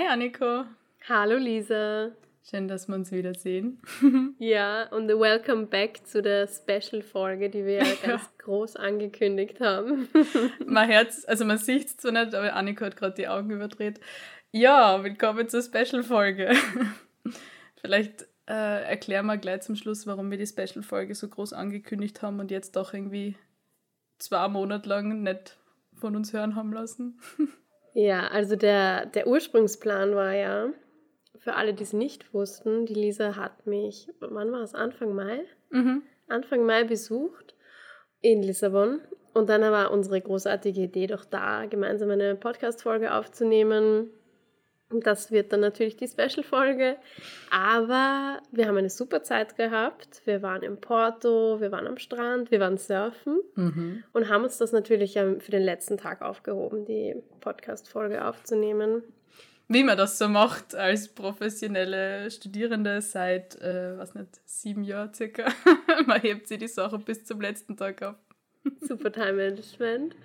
Hi Anniko. Hallo Lisa. Schön, dass wir uns wiedersehen. ja, und welcome back zu der Special-Folge, die wir ja ganz groß angekündigt haben. mein Herz, also man sieht es zwar nicht, aber Anniko hat gerade die Augen überdreht. Ja, willkommen zur Special-Folge. Vielleicht äh, erklären wir gleich zum Schluss, warum wir die Special-Folge so groß angekündigt haben und jetzt doch irgendwie zwei Monate lang nicht von uns hören haben lassen. Ja, also der, der Ursprungsplan war ja, für alle, die es nicht wussten, die Lisa hat mich, wann war es? Anfang Mai? Mhm. Anfang Mai besucht in Lissabon. Und dann war unsere großartige Idee doch da, gemeinsam eine Podcast-Folge aufzunehmen. Das wird dann natürlich die Special-Folge. Aber wir haben eine super Zeit gehabt. Wir waren in Porto, wir waren am Strand, wir waren surfen mhm. und haben uns das natürlich für den letzten Tag aufgehoben, die Podcast-Folge aufzunehmen wie man das so macht als professionelle Studierende seit, äh, was nicht, sieben Jahren circa. man hebt sie die Sache bis zum letzten Tag auf. Super Time Management.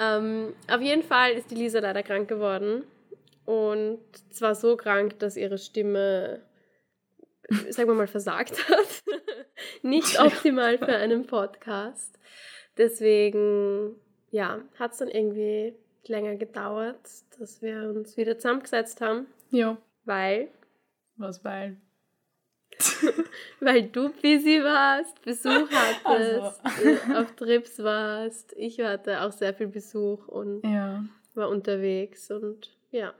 Ähm, auf jeden Fall ist die Lisa leider krank geworden. Und zwar so krank, dass ihre Stimme, sagen wir mal, versagt hat. Nicht optimal für einen Podcast. Deswegen, ja, hat es dann irgendwie länger gedauert, dass wir uns wieder zusammengesetzt haben. Ja. Weil. Was weil? weil du busy warst, Besuch hattest, also. auf Trips warst. Ich hatte auch sehr viel Besuch und ja. war unterwegs und ja.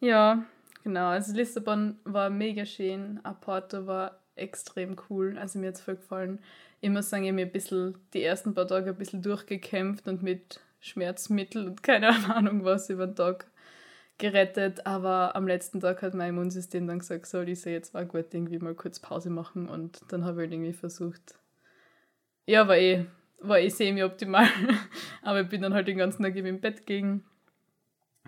Ja, genau. Also Lissabon war mega schön. Porto war extrem cool. Also mir hat es voll gefallen. Muss sagen, ich mir ein bisschen die ersten paar Tage ein bisschen durchgekämpft und mit Schmerzmittel und keine Ahnung was über den Tag gerettet. Aber am letzten Tag hat mein Immunsystem dann gesagt, so Lisa, jetzt war gut, irgendwie mal kurz Pause machen. Und dann habe ich halt irgendwie versucht, ja, war eh, war eh semi-optimal. Aber ich bin dann halt den ganzen Tag im Bett gegangen.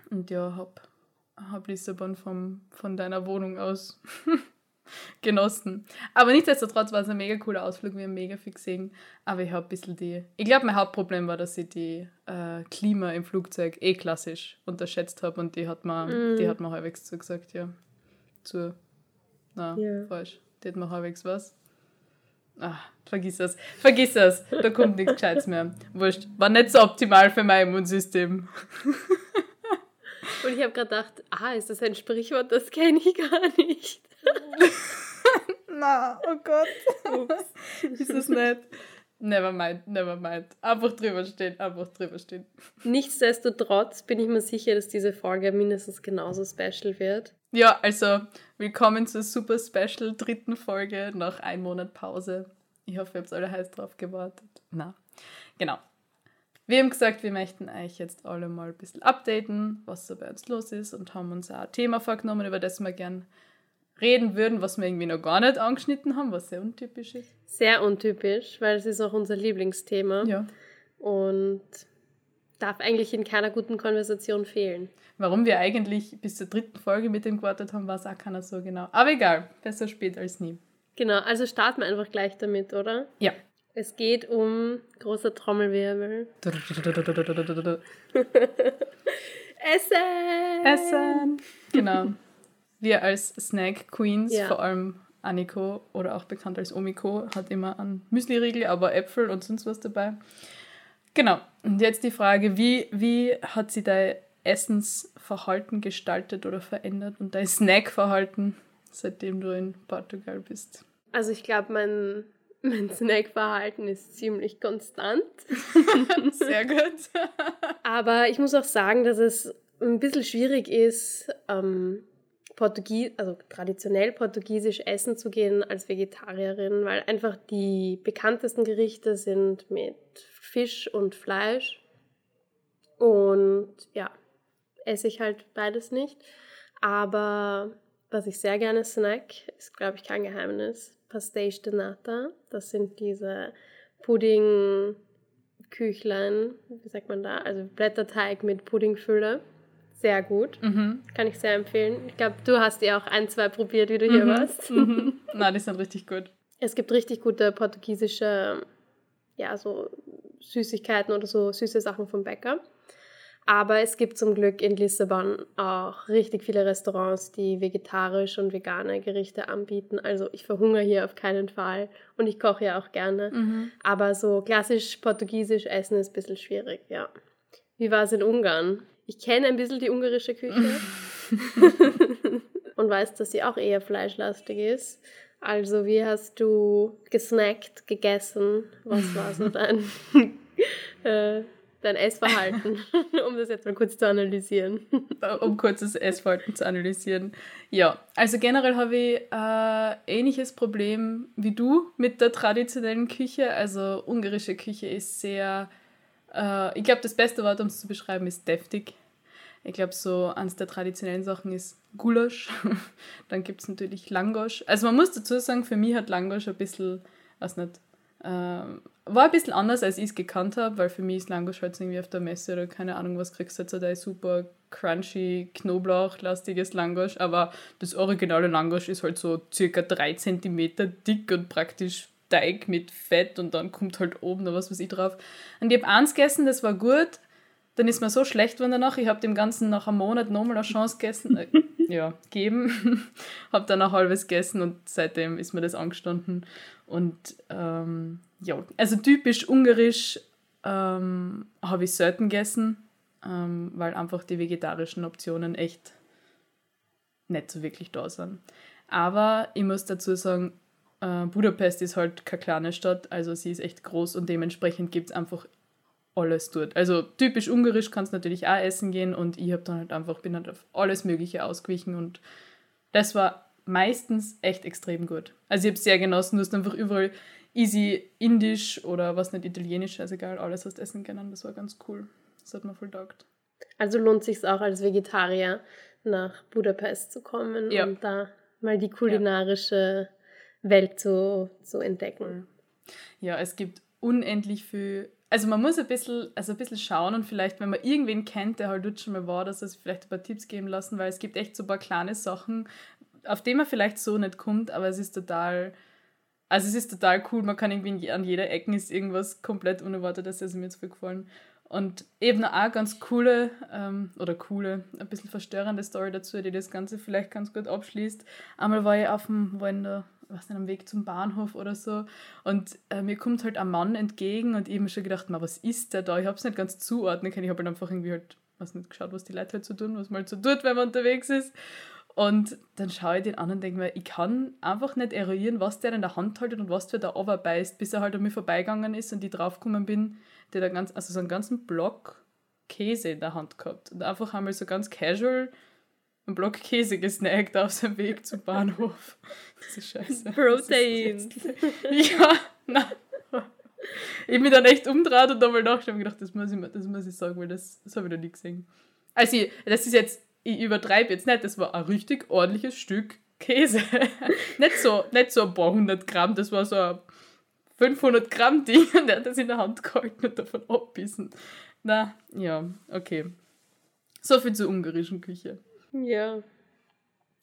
Und ja, hab, hab Lissabon vom, von deiner Wohnung aus genossen. Aber nichtsdestotrotz war es ein mega cooler Ausflug, wir haben mega viel gesehen. Aber ich habe ein bisschen die. Ich glaube, mein Hauptproblem war, dass ich die äh, Klima im Flugzeug eh klassisch unterschätzt habe und die hat mir, mm. die hat mir halbwegs zugesagt, ja. Zu. Na, yeah. falsch. Die hat mir halbwegs was. Ah, vergiss das. Vergiss das. Da kommt nichts Gescheites mehr. Wurscht. War nicht so optimal für mein Immunsystem. Und ich habe gerade gedacht, ah, ist das ein Sprichwort? Das kenne ich gar nicht. Na, oh Gott. Ups. Ist das nicht? Never mind, never mind. Einfach drüber stehen, einfach drüber stehen. Nichtsdestotrotz bin ich mir sicher, dass diese Folge mindestens genauso special wird. Ja, also willkommen zur super special dritten Folge nach einem Monat Pause. Ich hoffe, ihr habt alle heiß drauf gewartet. Na, genau. Wir haben gesagt, wir möchten euch jetzt alle mal ein bisschen updaten, was so bei uns los ist und haben uns auch ein Thema vorgenommen, über das wir gern reden würden, was wir irgendwie noch gar nicht angeschnitten haben, was sehr untypisch ist. Sehr untypisch, weil es ist auch unser Lieblingsthema. Ja. Und darf eigentlich in keiner guten Konversation fehlen. Warum wir eigentlich bis zur dritten Folge mit dem gewartet haben, weiß auch keiner so genau. Aber egal, besser spät als nie. Genau, also starten wir einfach gleich damit, oder? Ja. Es geht um großer Trommelwirbel. Essen! Essen! Genau. wir als Snack Queens, ja. vor allem Aniko oder auch bekannt als Omiko, hat immer einen Müsli-Riegel, aber Äpfel und sonst was dabei. Genau. Und jetzt die Frage, wie, wie hat sich dein Essensverhalten gestaltet oder verändert und dein Snackverhalten, seitdem du in Portugal bist? Also ich glaube, mein, mein Snackverhalten ist ziemlich konstant. Sehr gut. Aber ich muss auch sagen, dass es ein bisschen schwierig ist, ähm, Portugies, also traditionell portugiesisch essen zu gehen als Vegetarierin, weil einfach die bekanntesten Gerichte sind mit Fisch und Fleisch. Und ja, esse ich halt beides nicht. Aber was ich sehr gerne snack, ist, glaube ich, kein Geheimnis. Pastéis de Nata. Das sind diese Pudding-Küchlein, wie sagt man da? Also Blätterteig mit Puddingfülle. Sehr gut. Mhm. Kann ich sehr empfehlen. Ich glaube, du hast ja auch ein, zwei probiert, wie du hier mhm. warst. Mhm. Na, die sind richtig gut. Es gibt richtig gute portugiesische, ja, so Süßigkeiten oder so süße Sachen vom Bäcker. Aber es gibt zum Glück in Lissabon auch richtig viele Restaurants, die vegetarisch und vegane Gerichte anbieten. Also ich verhungere hier auf keinen Fall und ich koche ja auch gerne. Mhm. Aber so klassisch portugiesisch essen ist ein bisschen schwierig, ja. Wie war es in Ungarn? Ich kenne ein bisschen die ungarische Küche und weiß, dass sie auch eher fleischlastig ist. Also wie hast du gesnackt, gegessen? Was war so dein... äh, dein Essverhalten, um das jetzt mal kurz zu analysieren. um kurzes Essverhalten zu analysieren. Ja, also generell habe ich ein äh, ähnliches Problem wie du mit der traditionellen Küche. Also ungarische Küche ist sehr, äh, ich glaube, das beste Wort, um es zu beschreiben, ist deftig. Ich glaube, so eines der traditionellen Sachen ist Gulasch. Dann gibt es natürlich Langosch. Also man muss dazu sagen, für mich hat Langosch ein bisschen, was nicht, ähm, war ein bisschen anders, als ich es gekannt habe, weil für mich ist Langosch halt irgendwie auf der Messe oder keine Ahnung, was kriegst du jetzt, da ist super crunchy, Knoblauch-lastiges Langosch, aber das originale Langosch ist halt so circa 3 cm dick und praktisch Teig mit Fett und dann kommt halt oben noch was weiß ich drauf. Und ich habe eins gegessen, das war gut, dann ist mir so schlecht geworden danach, ich habe dem Ganzen nach einem Monat nochmal eine Chance gegessen, äh, ja, gegeben, habe dann ein halbes gegessen und seitdem ist mir das angestanden. Und ähm, ja, also typisch ungarisch ähm, habe ich selten gegessen, ähm, weil einfach die vegetarischen Optionen echt nicht so wirklich da sind. Aber ich muss dazu sagen, äh, Budapest ist halt keine kleine Stadt, also sie ist echt groß und dementsprechend gibt es einfach alles dort. Also typisch ungarisch kannst natürlich auch essen gehen und ich habe dann halt einfach, bin halt auf alles Mögliche ausgewichen und das war meistens echt extrem gut. Also ich habe es sehr genossen, du hast einfach überall easy indisch oder was nicht italienisch, also egal, alles hast essen können. Das war ganz cool. Das hat mir voll taugt. Also lohnt sich auch als Vegetarier nach Budapest zu kommen ja. und da mal die kulinarische ja. Welt zu, zu entdecken. Ja, es gibt unendlich viel. Also man muss ein bisschen, also ein bisschen schauen und vielleicht, wenn man irgendwen kennt, der halt dort schon mal war, dass es vielleicht ein paar Tipps geben lassen, weil es gibt echt so ein paar kleine Sachen, auf die man vielleicht so nicht kommt, aber es ist total, also es ist total cool, man kann irgendwie an jeder Ecke ist irgendwas komplett unerwartetes, also mir jetzt gefallen. Und eben auch ganz coole ähm, oder coole, ein bisschen verstörende Story dazu, die das Ganze vielleicht ganz gut abschließt. Einmal war ich auf dem, war in der, was denn, am Weg zum Bahnhof oder so und äh, mir kommt halt ein Mann entgegen und ich habe mir schon gedacht, was ist der da? Ich habe es nicht ganz zuordnen können, ich habe halt einfach irgendwie halt, was nicht geschaut, was die Leute halt so tun, was man halt so tut, wenn man unterwegs ist. Und dann schaue ich den an und denke mir, ich kann einfach nicht eruieren, was der in der Hand hält und was der da runterbeißt, bis er halt an mir vorbeigegangen ist und ich draufgekommen bin, der da ganz, also so einen ganzen Block Käse in der Hand gehabt. Und einfach einmal so ganz casual einen Block Käse gesnackt auf seinem Weg zum Bahnhof. Das ist scheiße. Protein. ja, nein. Ich bin dann echt umgedreht und einmal nachgeschaut und gedacht, das muss ich, das muss ich sagen, weil das, das habe ich noch nie gesehen. Also, das ist jetzt ich übertreibe jetzt nicht, das war ein richtig ordentliches Stück Käse. nicht, so, nicht so ein paar hundert Gramm, das war so ein 500 Gramm Ding und der hat das in der Hand gehalten und davon abbissen. Na, ja, okay. So viel zur ungarischen Küche. Ja.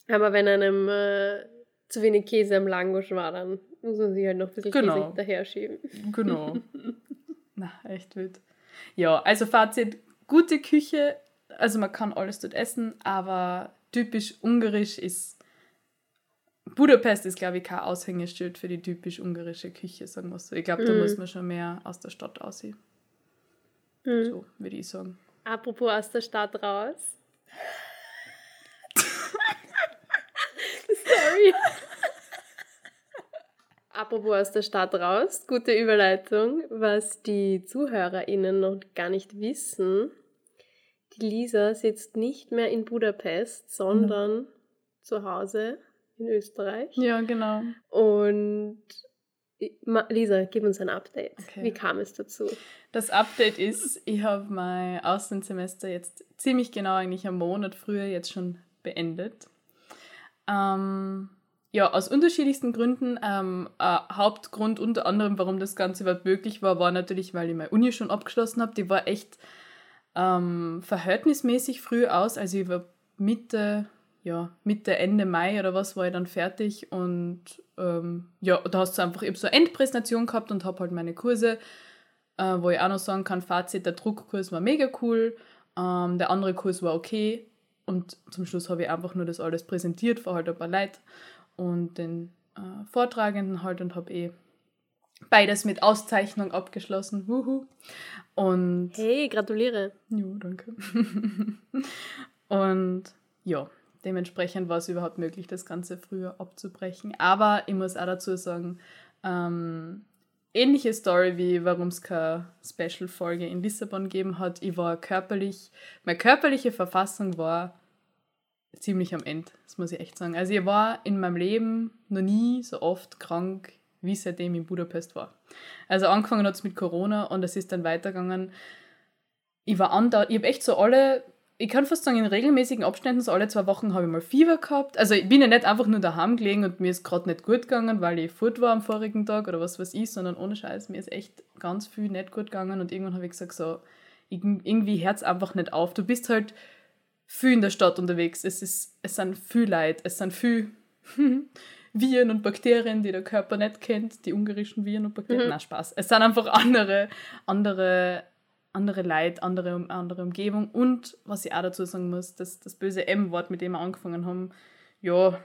Aber wenn einem äh, zu wenig Käse am Langosch war, dann muss man sich halt noch ein bisschen genau. Käse daher schieben. Genau. Na, echt wild. Ja, also Fazit, gute Küche also man kann alles dort essen, aber typisch ungarisch ist Budapest ist, glaube ich, kein Aushängeschild für die typisch ungarische Küche, sagen wir so. Ich glaube, da mm. muss man schon mehr aus der Stadt aussehen. Mm. So, würde ich sagen. Apropos aus der Stadt raus. Sorry. Apropos aus der Stadt raus, gute Überleitung. Was die ZuhörerInnen noch gar nicht wissen, die Lisa sitzt nicht mehr in Budapest, sondern mhm. zu Hause in Österreich. Ja, genau. Und Lisa, gib uns ein Update. Okay. Wie kam es dazu? Das Update ist, ich habe mein Auslandssemester jetzt ziemlich genau eigentlich einen Monat früher jetzt schon beendet. Ähm, ja, aus unterschiedlichsten Gründen. Ähm, Hauptgrund unter anderem, warum das Ganze überhaupt möglich war, war natürlich, weil ich meine Uni schon abgeschlossen habe. Die war echt ähm, verhältnismäßig früh aus. Also ich war Mitte, ja, Mitte, Ende Mai oder was war ich dann fertig und ähm, ja, da hast du einfach eben so eine Endpräsentation gehabt und habe halt meine Kurse, äh, wo ich auch noch sagen kann, Fazit, der Druckkurs war mega cool. Ähm, der andere Kurs war okay. Und zum Schluss habe ich einfach nur das alles präsentiert vor halt ein paar Leuten und den äh, Vortragenden halt und habe eh beides mit Auszeichnung abgeschlossen. Wuhu. Und hey, gratuliere. Ja, danke. und ja, dementsprechend war es überhaupt möglich, das Ganze früher abzubrechen. Aber ich muss auch dazu sagen, ähm, ähnliche Story wie warum es keine Special-Folge in Lissabon gegeben hat. Ich war körperlich, meine körperliche Verfassung war ziemlich am Ende, das muss ich echt sagen. Also ich war in meinem Leben noch nie so oft krank, wie seitdem ich in Budapest war. Also angefangen hat es mit Corona und es ist dann weitergegangen. Ich war andauernd, ich habe echt so alle ich kann fast sagen, in regelmäßigen Abständen, so alle zwei Wochen habe ich mal Fieber gehabt. Also ich bin ja nicht einfach nur daheim gelegen und mir ist gerade nicht gut gegangen, weil ich fort war am vorigen Tag oder was weiß ich, sondern ohne Scheiß, mir ist echt ganz viel nicht gut gegangen und irgendwann habe ich gesagt, so, irgendwie hört es einfach nicht auf. Du bist halt viel in der Stadt unterwegs. Es, ist, es sind viel Leid, es sind viel Viren und Bakterien, die der Körper nicht kennt, die ungarischen Viren und Bakterien. Mhm. Na, Spaß. Es sind einfach andere, andere andere Leid, andere, andere Umgebung und was ich auch dazu sagen muss, das, das böse M-Wort, mit dem wir angefangen haben, ja,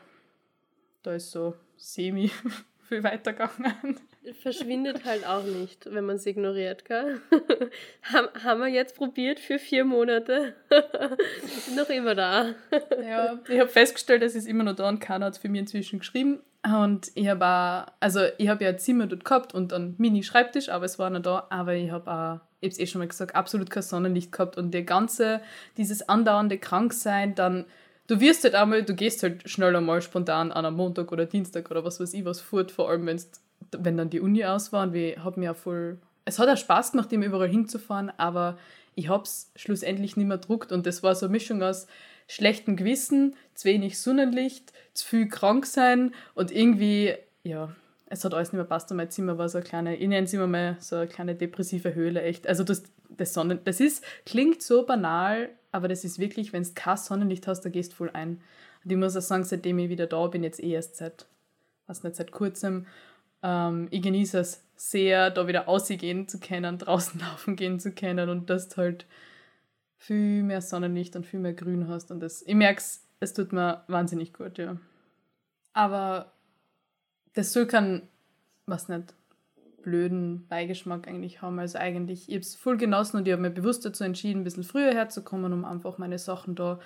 da ist so semi viel weitergegangen. Verschwindet halt auch nicht, wenn man es ignoriert, gell? haben wir jetzt probiert für vier Monate. noch immer da. ja, ich habe festgestellt, es ist immer noch da und keiner hat es für mich inzwischen geschrieben. Und ich habe auch, also ich habe ja ein Zimmer dort gehabt und einen Mini-Schreibtisch, aber es war noch da, aber ich habe auch ich habe es eh schon mal gesagt, absolut kein Sonnenlicht gehabt und der ganze, dieses andauernde Kranksein, dann, du wirst halt einmal, du gehst halt schnell einmal spontan an einem Montag oder Dienstag oder was weiß ich was fort, vor allem wenn's, wenn dann die Uni aus war und wir haben ja voll, es hat auch Spaß gemacht, immer überall hinzufahren, aber ich habe es schlussendlich nicht mehr druckt und das war so eine Mischung aus schlechtem Gewissen, zu wenig Sonnenlicht, zu viel krank sein und irgendwie, ja, es hat alles nicht mehr passt und mein Zimmer war so eine kleine, ich nenne es immer mal so eine kleine depressive Höhle, echt. Also das, das Sonnen, das ist, klingt so banal, aber das ist wirklich, wenn du kein Sonnenlicht hast, da gehst du voll ein. Und ich muss auch sagen, seitdem ich wieder da bin, jetzt eh erst seit, was nicht, seit kurzem, ähm, ich genieße es sehr, da wieder ausgehen zu können, draußen laufen gehen zu können und dass du halt viel mehr Sonnenlicht und viel mehr Grün hast und das, ich merke es, es tut mir wahnsinnig gut, ja. Aber das soll keinen, was nicht, blöden Beigeschmack eigentlich haben. Also eigentlich, ich habe es voll genossen und ich habe mir bewusst dazu entschieden, ein bisschen früher herzukommen, um einfach meine Sachen da,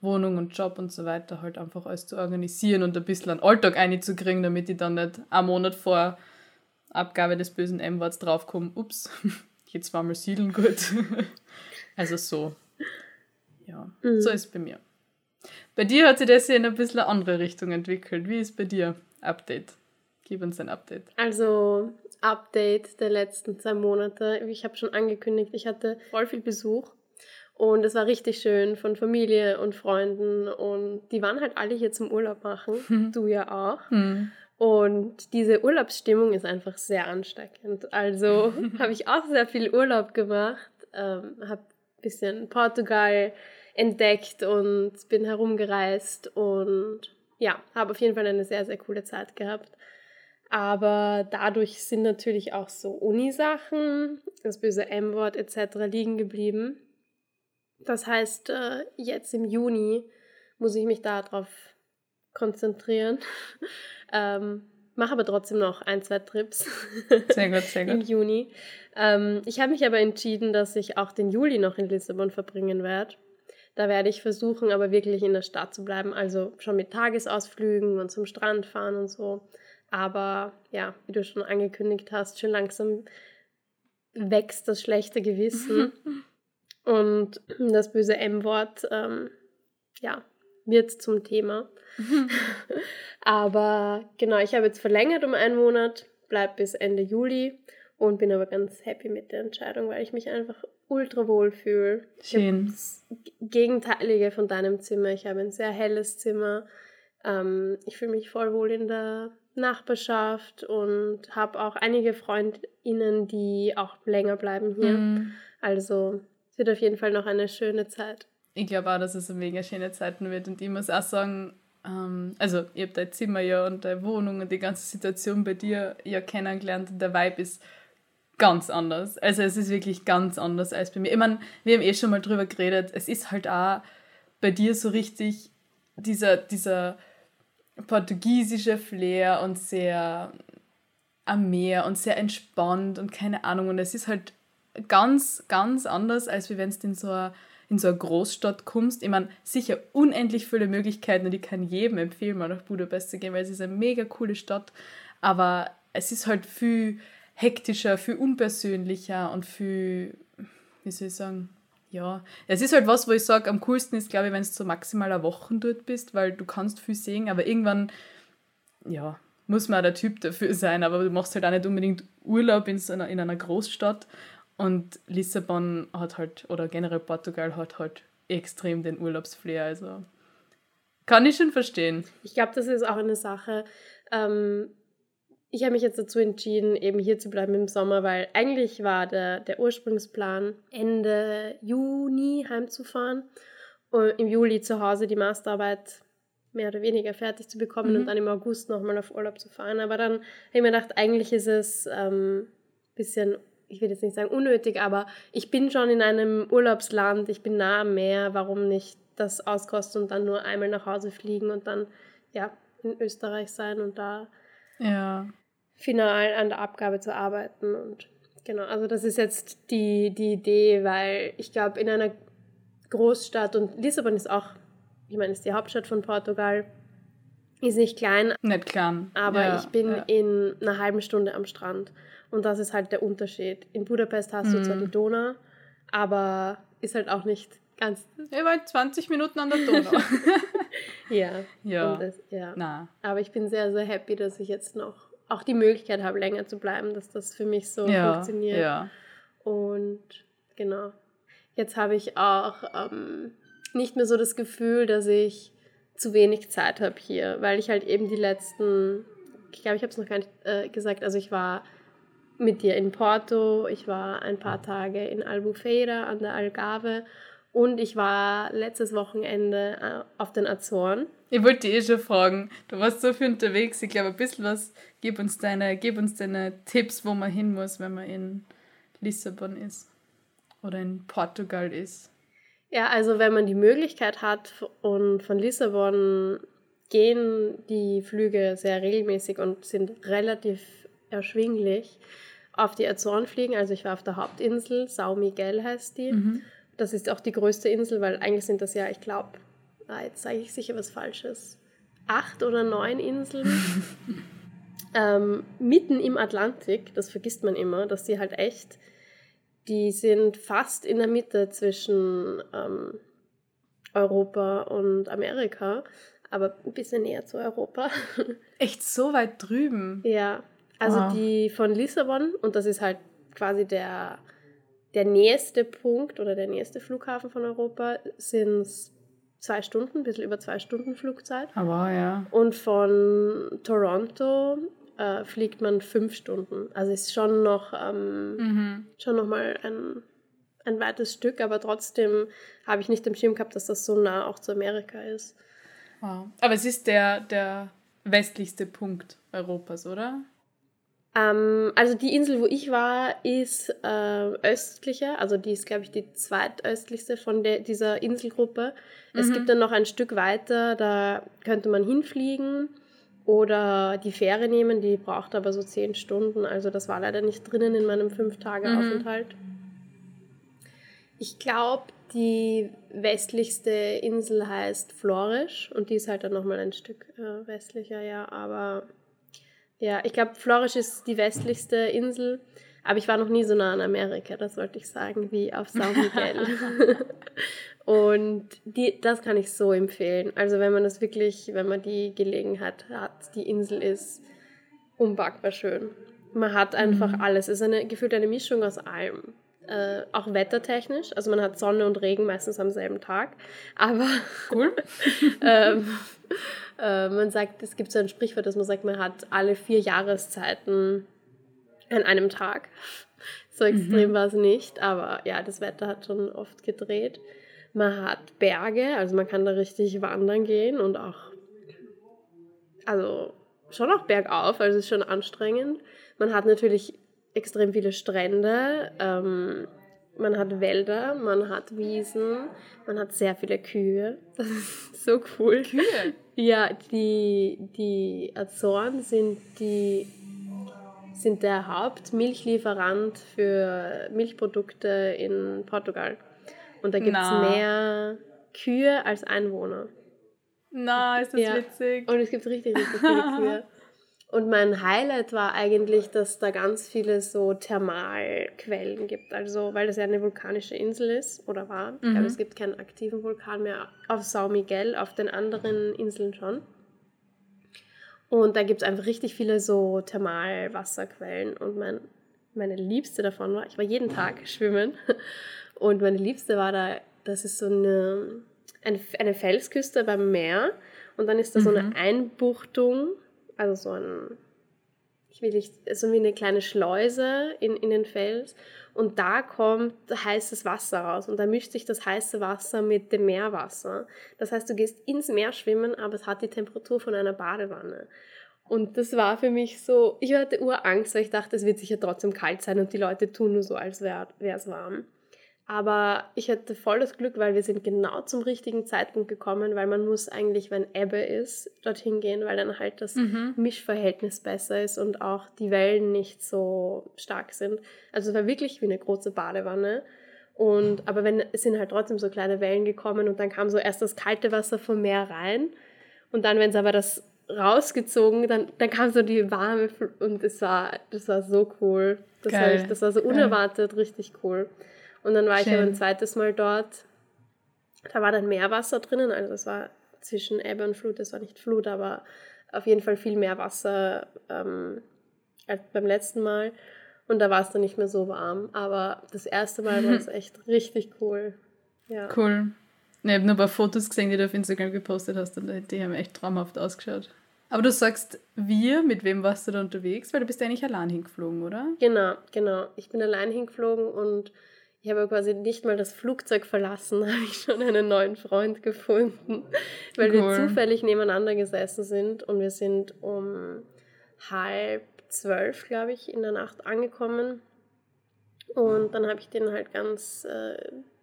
Wohnung und Job und so weiter, halt einfach alles zu organisieren und ein bisschen einen Alltag einzukriegen, damit ich dann nicht einen Monat vor Abgabe des bösen M-Worts draufkomme, ups, jetzt war mal siedeln gut. also so. Ja, mhm. so ist es bei mir. Bei dir hat sich das ja in ein bisschen eine andere Richtung entwickelt. Wie ist bei dir? Update. Gib uns ein Update. Also, Update der letzten zwei Monate. Ich habe schon angekündigt, ich hatte voll viel Besuch. Und es war richtig schön von Familie und Freunden. Und die waren halt alle hier zum Urlaub machen. Hm. Du ja auch. Hm. Und diese Urlaubsstimmung ist einfach sehr ansteckend. Also habe ich auch sehr viel Urlaub gemacht, ähm, habe ein bisschen Portugal entdeckt und bin herumgereist und ja, habe auf jeden Fall eine sehr, sehr coole Zeit gehabt. Aber dadurch sind natürlich auch so Uni-Sachen, das böse M-Wort etc. liegen geblieben. Das heißt, äh, jetzt im Juni muss ich mich darauf konzentrieren. ähm, mache aber trotzdem noch ein, zwei Trips. Sehr gut, sehr gut. Im Juni. Ähm, ich habe mich aber entschieden, dass ich auch den Juli noch in Lissabon verbringen werde. Da werde ich versuchen, aber wirklich in der Stadt zu bleiben. Also schon mit Tagesausflügen und zum Strand fahren und so. Aber ja, wie du schon angekündigt hast, schon langsam wächst das schlechte Gewissen. Und das böse M-Wort, ähm, ja, wird zum Thema. aber genau, ich habe jetzt verlängert um einen Monat, bleib bis Ende Juli und bin aber ganz happy mit der Entscheidung, weil ich mich einfach ultra wohl fühle. Schön. Das Gegenteilige von deinem Zimmer. Ich habe ein sehr helles Zimmer. Ähm, ich fühle mich voll wohl in der Nachbarschaft und habe auch einige Freundinnen, die auch länger bleiben hier. Mhm. Also es wird auf jeden Fall noch eine schöne Zeit. Ich glaube auch, dass es eine mega schöne Zeit wird und ich muss auch sagen, ähm, also ich habe dein Zimmer ja und deine Wohnung und die ganze Situation bei dir ja kennengelernt und der Vibe ist ganz anders. Also es ist wirklich ganz anders als bei mir. Ich meine, wir haben eh schon mal drüber geredet, es ist halt auch bei dir so richtig dieser, dieser portugiesische Flair und sehr am Meer und sehr entspannt und keine Ahnung. Und es ist halt ganz, ganz anders, als wenn du in so eine, in so eine Großstadt kommst. Ich meine, sicher unendlich viele Möglichkeiten und ich kann jedem empfehlen, mal nach Budapest zu gehen, weil es ist eine mega coole Stadt. Aber es ist halt viel hektischer, viel unpersönlicher und viel, wie soll ich sagen, ja, es ist halt was, wo ich sage, am coolsten ist, glaube ich, wenn du so maximal eine Woche dort bist, weil du kannst viel sehen, aber irgendwann, ja, muss man auch der Typ dafür sein, aber du machst halt auch nicht unbedingt Urlaub in, so einer, in einer Großstadt und Lissabon hat halt, oder generell Portugal hat halt extrem den Urlaubsflair, also kann ich schon verstehen. Ich glaube, das ist auch eine Sache, ähm, ich habe mich jetzt dazu entschieden, eben hier zu bleiben im Sommer, weil eigentlich war der, der Ursprungsplan, Ende Juni heimzufahren und im Juli zu Hause die Masterarbeit mehr oder weniger fertig zu bekommen mhm. und dann im August nochmal auf Urlaub zu fahren. Aber dann habe ich mir gedacht, eigentlich ist es ein ähm, bisschen, ich will jetzt nicht sagen unnötig, aber ich bin schon in einem Urlaubsland, ich bin nah am Meer, warum nicht das auskosten und dann nur einmal nach Hause fliegen und dann ja in Österreich sein und da ja. final an der Abgabe zu arbeiten. Und genau, also das ist jetzt die, die Idee, weil ich glaube, in einer Großstadt und Lissabon ist auch, ich meine, ist die Hauptstadt von Portugal, ist nicht klein. Nicht klein. Aber ja, ich bin ja. in einer halben Stunde am Strand. Und das ist halt der Unterschied. In Budapest hast du zwar mhm. die Donau, aber ist halt auch nicht ganz. Ich war 20 Minuten an der Donau. ja. Ja. Das, ja. Na. Aber ich bin sehr, sehr happy, dass ich jetzt noch auch die Möglichkeit habe, länger zu bleiben, dass das für mich so ja. funktioniert. Ja. Und genau. Jetzt habe ich auch ähm, nicht mehr so das Gefühl, dass ich zu wenig Zeit habe hier, weil ich halt eben die letzten, ich glaube, ich habe es noch gar nicht äh, gesagt, also ich war mit dir in Porto, ich war ein paar Tage in Albufeira an der Algarve und ich war letztes Wochenende äh, auf den Azoren. Ich wollte eh schon fragen, du warst so viel unterwegs. Ich glaube, ein bisschen was, gib uns deine, gib uns deine Tipps, wo man hin muss, wenn man in Lissabon ist oder in Portugal ist. Ja, also wenn man die Möglichkeit hat und von Lissabon gehen die Flüge sehr regelmäßig und sind relativ erschwinglich auf die Azoren fliegen. Also ich war auf der Hauptinsel, São Miguel heißt die. Mhm. Das ist auch die größte Insel, weil eigentlich sind das ja, ich glaube, ah, jetzt sage ich sicher was Falsches, acht oder neun Inseln ähm, mitten im Atlantik. Das vergisst man immer, dass die halt echt, die sind fast in der Mitte zwischen ähm, Europa und Amerika, aber ein bisschen näher zu Europa. Echt so weit drüben? Ja, also wow. die von Lissabon und das ist halt quasi der der nächste Punkt oder der nächste Flughafen von Europa sind zwei Stunden, ein bisschen über zwei Stunden Flugzeit. Aber ja. Und von Toronto äh, fliegt man fünf Stunden. Also ist schon noch, ähm, mhm. schon noch mal ein, ein weites Stück, aber trotzdem habe ich nicht im Schirm gehabt, dass das so nah auch zu Amerika ist. Wow. Aber es ist der, der westlichste Punkt Europas, oder? Ähm, also die Insel, wo ich war, ist äh, östlicher, also die ist, glaube ich, die zweitöstlichste von der, dieser Inselgruppe. Mhm. Es gibt dann noch ein Stück weiter, da könnte man hinfliegen oder die Fähre nehmen, die braucht aber so zehn Stunden. Also das war leider nicht drinnen in meinem Fünf-Tage-Aufenthalt. Mhm. Ich glaube, die westlichste Insel heißt Florisch und die ist halt dann nochmal ein Stück äh, westlicher, ja, aber ja, ich glaube, Florisch ist die westlichste Insel, aber ich war noch nie so nah an Amerika, das wollte ich sagen, wie auf São Miguel. und die, das kann ich so empfehlen. Also wenn man das wirklich, wenn man die Gelegenheit hat, die Insel ist unpackbar schön. Man hat einfach mhm. alles. Es ist eine, gefühlt eine Mischung aus allem. Äh, auch wettertechnisch. Also man hat Sonne und Regen meistens am selben Tag. Aber cool. ähm, äh, man sagt, es gibt so ein Sprichwort, dass man sagt, man hat alle vier Jahreszeiten an einem Tag. So extrem mhm. war es nicht, aber ja, das Wetter hat schon oft gedreht. Man hat Berge, also man kann da richtig wandern gehen und auch, also schon auch bergauf, also es ist schon anstrengend. Man hat natürlich extrem viele Strände. Ähm, man hat Wälder, man hat Wiesen, man hat sehr viele Kühe. Das ist so cool. Kühe? Ja, die, die Azoren sind, die, sind der Hauptmilchlieferant für Milchprodukte in Portugal. Und da gibt es mehr Kühe als Einwohner. Na, ist das ja. witzig. Und es gibt richtig, richtig viele Kühe. Und mein Highlight war eigentlich, dass da ganz viele so Thermalquellen gibt. Also, weil das ja eine vulkanische Insel ist oder war. Mhm. Ich glaube, es gibt keinen aktiven Vulkan mehr auf São Miguel, auf den anderen Inseln schon. Und da gibt es einfach richtig viele so Thermalwasserquellen. Und mein, meine liebste davon war, ich war jeden Tag schwimmen. Und meine liebste war da, das ist so eine, eine, eine Felsküste beim Meer. Und dann ist da so eine mhm. Einbuchtung also so ein, ich will nicht, so wie eine kleine Schleuse in, in den Fels und da kommt heißes Wasser raus und da mischt sich das heiße Wasser mit dem Meerwasser. Das heißt, du gehst ins Meer schwimmen, aber es hat die Temperatur von einer Badewanne. Und das war für mich so, ich hatte Urangst, weil ich dachte, es wird sicher trotzdem kalt sein und die Leute tun nur so, als wäre es warm. Aber ich hatte voll das Glück, weil wir sind genau zum richtigen Zeitpunkt gekommen, weil man muss eigentlich, wenn Ebbe ist, dorthin gehen, weil dann halt das mhm. Mischverhältnis besser ist und auch die Wellen nicht so stark sind. Also es war wirklich wie eine große Badewanne. Und, aber wenn, es sind halt trotzdem so kleine Wellen gekommen und dann kam so erst das kalte Wasser vom Meer rein und dann, wenn es aber das rausgezogen, dann, dann kam so die warme und es war, das war so cool. Das, war, das war so unerwartet Geil. richtig cool. Und dann war Schön. ich aber ein zweites Mal dort. Da war dann Meerwasser drinnen, also es war zwischen Ebbe und Flut, es war nicht Flut, aber auf jeden Fall viel mehr Wasser ähm, als beim letzten Mal. Und da war es dann nicht mehr so warm. Aber das erste Mal war es echt richtig cool. Ja. Cool. Ich habe nur ein paar Fotos gesehen, die du auf Instagram gepostet hast und die haben echt traumhaft ausgeschaut. Aber du sagst wir, mit wem warst du da unterwegs? Weil du bist ja eigentlich allein hingeflogen, oder? Genau, genau. Ich bin allein hingeflogen und ich habe quasi nicht mal das Flugzeug verlassen, habe ich schon einen neuen Freund gefunden, weil cool. wir zufällig nebeneinander gesessen sind und wir sind um halb zwölf, glaube ich, in der Nacht angekommen. Und dann habe ich den halt ganz äh,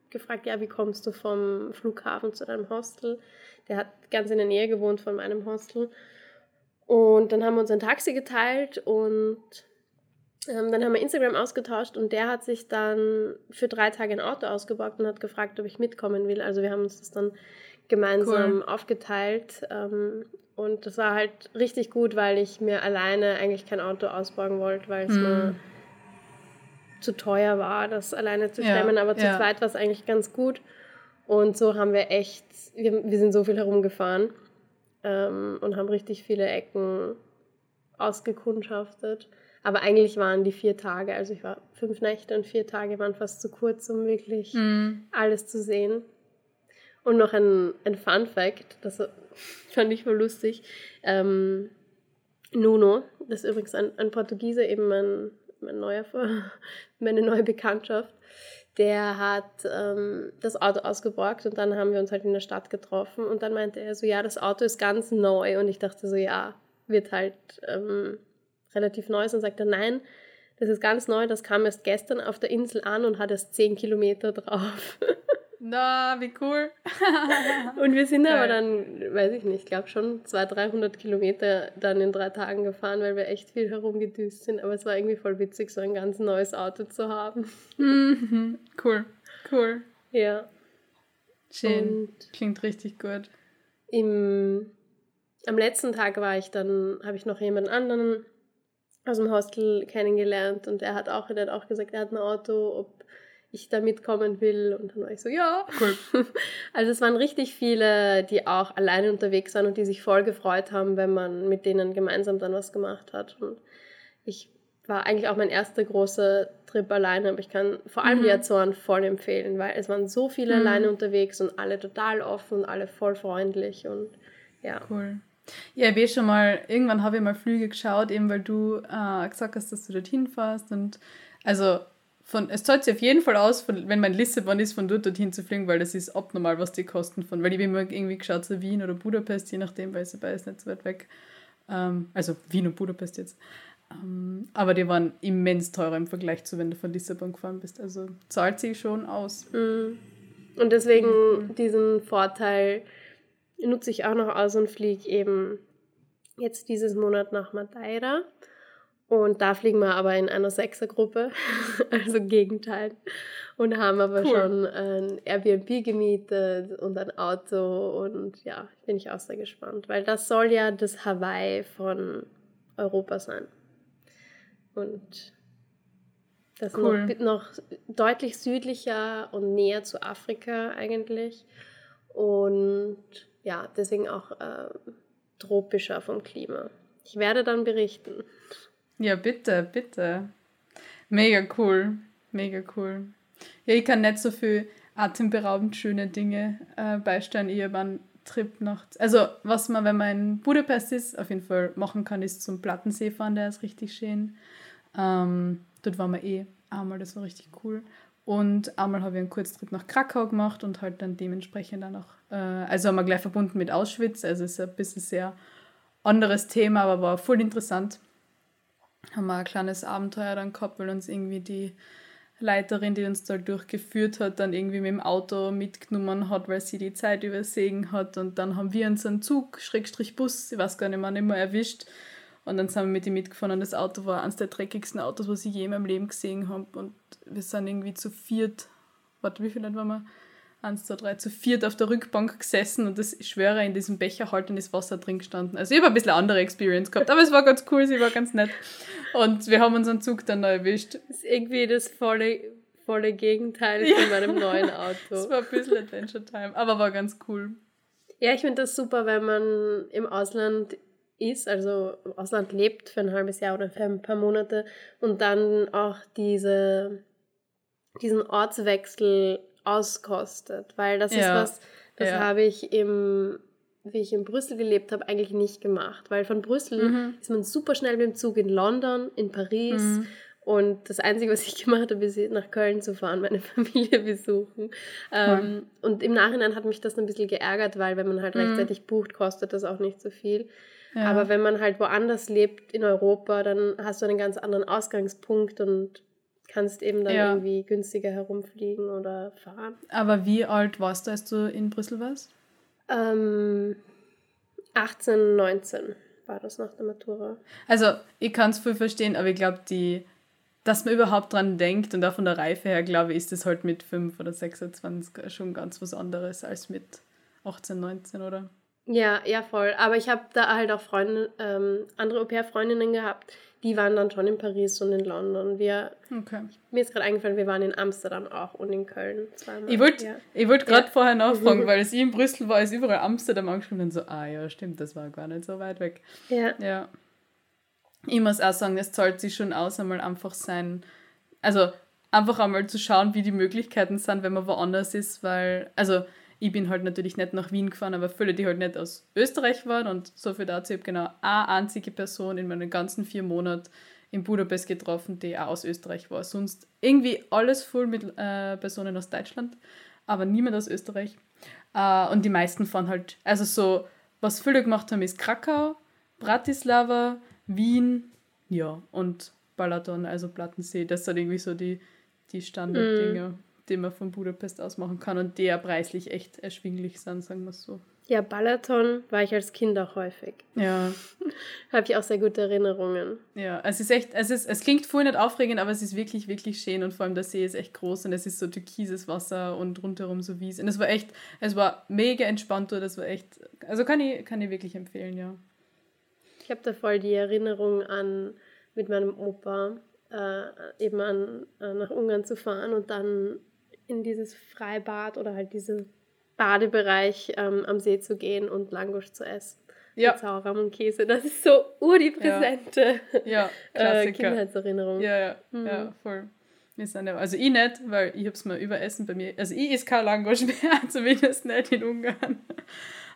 gefragt, ja, wie kommst du vom Flughafen zu deinem Hostel? Der hat ganz in der Nähe gewohnt von meinem Hostel. Und dann haben wir uns ein Taxi geteilt und ähm, dann haben wir Instagram ausgetauscht und der hat sich dann für drei Tage ein Auto ausgeborgt und hat gefragt, ob ich mitkommen will. Also wir haben uns das dann gemeinsam cool. aufgeteilt. Ähm, und das war halt richtig gut, weil ich mir alleine eigentlich kein Auto ausborgen wollte, weil es mm. mir zu teuer war, das alleine zu stemmen. Ja, Aber zu ja. zweit war es eigentlich ganz gut. Und so haben wir echt, wir, wir sind so viel herumgefahren ähm, und haben richtig viele Ecken ausgekundschaftet. Aber eigentlich waren die vier Tage, also ich war fünf Nächte und vier Tage waren fast zu kurz, um wirklich mhm. alles zu sehen. Und noch ein, ein Fun Fact, das fand ich voll lustig. Ähm, Nuno, das ist übrigens ein, ein Portugiese, eben mein, mein neuer, meine neue Bekanntschaft, der hat ähm, das Auto ausgeborgt und dann haben wir uns halt in der Stadt getroffen und dann meinte er so, ja, das Auto ist ganz neu und ich dachte so, ja, wird halt ähm, relativ neu ist und sagt er, nein, das ist ganz neu, das kam erst gestern auf der Insel an und hat erst 10 Kilometer drauf. Na, wie cool. und wir sind Geil. aber dann, weiß ich nicht, ich glaube schon 200, 300 Kilometer dann in drei Tagen gefahren, weil wir echt viel herumgedüst sind. Aber es war irgendwie voll witzig, so ein ganz neues Auto zu haben. Mhm. Cool, cool. Ja. Schön. Und Klingt richtig gut. Im, am letzten Tag war ich dann, habe ich noch jemand anderen aus dem Hostel kennengelernt und er hat auch, er hat auch gesagt, er hat ein Auto, ob ich da mitkommen will. Und dann war ich so, ja. Cool. Also es waren richtig viele, die auch alleine unterwegs waren und die sich voll gefreut haben, wenn man mit denen gemeinsam dann was gemacht hat. Und ich war eigentlich auch mein erster großer Trip alleine, aber ich kann vor allem mhm. die Azoren voll empfehlen, weil es waren so viele mhm. alleine unterwegs und alle total offen und alle voll freundlich und ja. Cool. Ja, ich weiß schon mal, irgendwann habe ich mal Flüge geschaut, eben weil du äh, gesagt hast, dass du dorthin fährst. Und also von, es zahlt sich auf jeden Fall aus, von, wenn man Lissabon ist, von dort dorthin zu fliegen, weil das ist abnormal, was die kosten von, weil ich habe immer irgendwie geschaut, so Wien oder Budapest, je nachdem, weil es dabei ist nicht so weit weg. Ähm, also Wien und Budapest jetzt. Ähm, aber die waren immens teurer im Vergleich zu, wenn du von Lissabon gefahren bist. Also zahlt sich schon aus. Mhm. Und deswegen diesen Vorteil nutze ich auch noch aus und fliege eben jetzt dieses Monat nach Madeira. Und da fliegen wir aber in einer Sechsergruppe, also Gegenteil. Und haben aber cool. schon ein Airbnb gemietet und ein Auto. Und ja, bin ich auch sehr gespannt, weil das soll ja das Hawaii von Europa sein. Und das cool. noch, noch deutlich südlicher und näher zu Afrika eigentlich. Und ja, deswegen auch äh, tropischer vom Klima. Ich werde dann berichten. Ja, bitte, bitte. Mega cool. Mega cool. Ja, ich kann nicht so viel atemberaubend schöne Dinge äh, beisteuern. Ich habe einen Trip nach. Also, was man, wenn man in Budapest ist, auf jeden Fall machen kann, ist zum Plattensee fahren, der ist richtig schön. Ähm, dort waren wir eh einmal, das war richtig cool. Und einmal habe ich einen Kurztrip nach Krakau gemacht und halt dann dementsprechend dann auch, äh, also haben wir gleich verbunden mit Auschwitz, also ist ein bisschen sehr anderes Thema, aber war voll interessant. Haben wir ein kleines Abenteuer dann gehabt, weil uns irgendwie die Leiterin, die uns da durchgeführt hat, dann irgendwie mit dem Auto mitgenommen hat, weil sie die Zeit übersehen hat. Und dann haben wir unseren Zug, Schrägstrich Bus, ich weiß gar nicht mehr, nicht mehr erwischt. Und dann sind wir mit ihm mitgefahren und das Auto war eines der dreckigsten Autos, was ich je in meinem Leben gesehen habe. Und wir sind irgendwie zu viert, warte, wie viele Leute waren wir? Eins, zwei, drei, zu viert auf der Rückbank gesessen und das, ich schwöre, in diesem Becher halt in das Wasser drin gestanden. Also ich habe ein bisschen andere Experience gehabt, aber es war ganz cool, sie war ganz nett. Und wir haben unseren Zug dann noch erwischt. Das ist irgendwie das volle, volle Gegenteil ja. von meinem neuen Auto. Es war ein bisschen Adventure Time, aber war ganz cool. Ja, ich finde das super, wenn man im Ausland ist, also im Ausland lebt für ein halbes Jahr oder für ein paar Monate und dann auch diese, diesen Ortswechsel auskostet, weil das ja. ist was, das ja. habe ich im, wie ich in Brüssel gelebt habe, eigentlich nicht gemacht, weil von Brüssel mhm. ist man super schnell mit dem Zug in London, in Paris mhm. Und das Einzige, was ich gemacht habe, ist nach Köln zu fahren, meine Familie besuchen. Ähm, und im Nachhinein hat mich das ein bisschen geärgert, weil wenn man halt mhm. rechtzeitig bucht, kostet das auch nicht so viel. Ja. Aber wenn man halt woanders lebt in Europa, dann hast du einen ganz anderen Ausgangspunkt und kannst eben dann ja. irgendwie günstiger herumfliegen oder fahren. Aber wie alt warst du, als du in Brüssel warst? Ähm, 18, 19 war das nach der Matura. Also, ich kann es voll verstehen, aber ich glaube, die, dass man überhaupt dran denkt und auch von der Reife her, glaube ich, ist es halt mit 5 oder 26 schon ganz was anderes als mit 18, 19, oder? Ja, ja, voll. Aber ich habe da halt auch Freunde, ähm, andere Au-pair-Freundinnen gehabt, die waren dann schon in Paris und in London. Wir, okay. Mir ist gerade eingefallen, wir waren in Amsterdam auch und in Köln zweimal. Ich wollte ja. wollt gerade ja. vorher nachfragen, weil als ich in Brüssel war, ist überall Amsterdam angeschrieben und so, ah ja, stimmt, das war gar nicht so weit weg. Ja. ja. Ich muss auch sagen, es zahlt sich schon aus, einmal einfach sein, also einfach einmal zu schauen, wie die Möglichkeiten sind, wenn man woanders ist, weil, also ich bin halt natürlich nicht nach Wien gefahren, aber viele, die halt nicht aus Österreich waren und so viel dazu, ich habe genau eine einzige Person in meinen ganzen vier Monaten in Budapest getroffen, die auch aus Österreich war. Sonst irgendwie alles voll mit äh, Personen aus Deutschland, aber niemand aus Österreich. Äh, und die meisten fahren halt, also so, was viele gemacht haben, ist Krakau, Bratislava, Wien, ja, und Balaton, also Plattensee. Das sind irgendwie so die, die Standarddinge. Mm den man von Budapest aus machen kann und der preislich echt erschwinglich sind, sagen wir es so. Ja, Balaton war ich als Kind auch häufig. Ja. Habe ich auch sehr gute Erinnerungen. Ja, es ist echt, es, ist, es klingt voll nicht aufregend, aber es ist wirklich, wirklich schön und vor allem der See ist echt groß und es ist so türkises Wasser und rundherum so Wies. Und es war echt, es war mega entspannt das war echt, also kann ich, kann ich wirklich empfehlen, ja. Ich habe da voll die Erinnerung an, mit meinem Opa, äh, eben an, äh, nach Ungarn zu fahren und dann in dieses Freibad oder halt diesen Badebereich ähm, am See zu gehen und Langosch zu essen. Ja. Mit Sauerrahm und Käse. Das ist so ur die präsente ja. ja, äh, Kindheitserinnerung. Ja, ja, mhm. ja, voll. Also ich nicht, weil ich habe es mal überessen bei mir. Also ich esse kein Langosch mehr, zumindest nicht in Ungarn.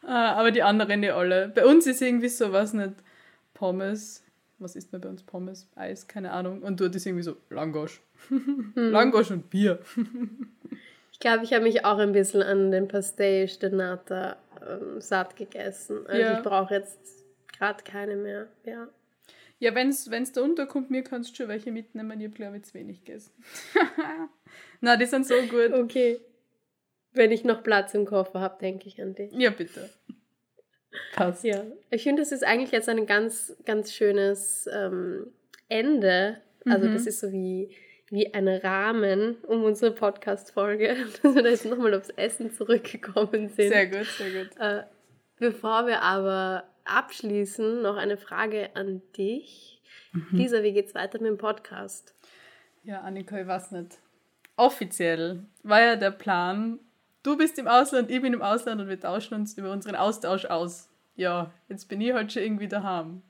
Äh, aber die anderen die alle. Bei uns ist irgendwie so, was nicht, Pommes. Was isst man bei uns? Pommes, Eis, keine Ahnung. Und dort ist irgendwie so Langosch. Hm. Langosch und Bier. ich glaube, ich habe mich auch ein bisschen an den Pastéis de Nata ähm, satt gegessen. Also ja. ich brauche jetzt gerade keine mehr. Ja. Ja, wenn es da unterkommt, mir kannst du schon welche mitnehmen. Ich habe, glaube ich, zu wenig gegessen. Na, die sind so gut. Okay. Wenn ich noch Platz im Koffer habe, denke ich an dich. Ja, bitte. Passt. Ja. Ich finde, das ist eigentlich jetzt ein ganz, ganz schönes ähm, Ende. Also, mhm. das ist so wie, wie ein Rahmen um unsere Podcast-Folge, dass wir da jetzt nochmal aufs Essen zurückgekommen sind. Sehr gut, sehr gut. Äh, bevor wir aber abschließen, noch eine Frage an dich. Mhm. Lisa, wie geht's weiter mit dem Podcast? Ja, Annika, ich weiß nicht. Offiziell war ja der Plan, du bist im Ausland, ich bin im Ausland und wir tauschen uns über unseren Austausch aus. Ja, jetzt bin ich halt schon irgendwie daheim.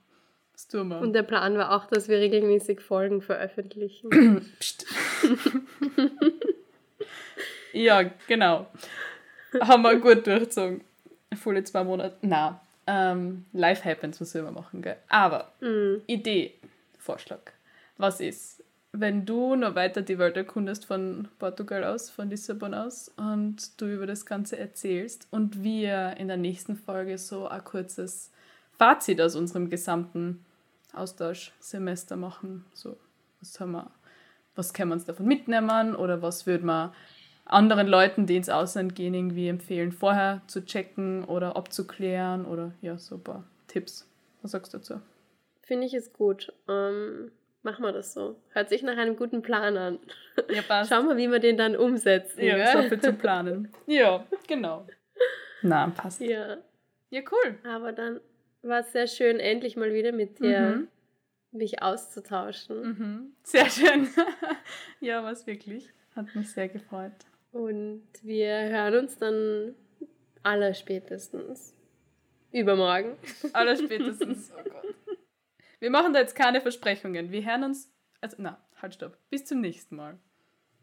Was tun wir? Und der Plan war auch, dass wir regelmäßig Folgen veröffentlichen. Psst. ja, genau. Haben wir gut durchgezogen. Volle zwei Monate. Na, ähm, Life Happens, was wir immer machen, gell? Aber mhm. Idee, Vorschlag. Was ist, wenn du noch weiter die Welt erkundest von Portugal aus, von Lissabon aus und du über das Ganze erzählst und wir in der nächsten Folge so ein kurzes Fazit aus unserem gesamten Austauschsemester machen. So, was haben wir, was können wir uns davon mitnehmen oder was würde man anderen Leuten, die ins Ausland gehen, irgendwie empfehlen, vorher zu checken oder abzuklären oder ja, so ein paar Tipps. Was sagst du dazu? Finde ich es gut. Ähm, machen wir das so. Hört sich nach einem guten Plan an. Ja, passt. Schauen wir, wie wir den dann umsetzen. Ja, gell? so viel zu planen. ja, genau. Na, passt. Ja. Ja, cool. Aber dann war es sehr schön, endlich mal wieder mit dir mhm. mich auszutauschen. Mhm. Sehr schön. ja, war es wirklich. Hat mich sehr gefreut. Und wir hören uns dann aller spätestens übermorgen. Aller spätestens, oh Gott. Wir machen da jetzt keine Versprechungen. Wir hören uns, also na, halt stopp. Bis zum nächsten Mal.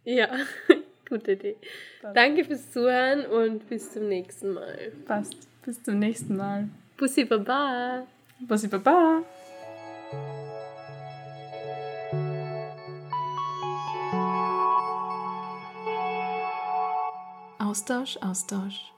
Ja, gute Idee. Passt. Danke fürs Zuhören und bis zum nächsten Mal. Passt. Bis zum nächsten Mal. Bussi Baba. Bussi Baba. Austausch, Austausch.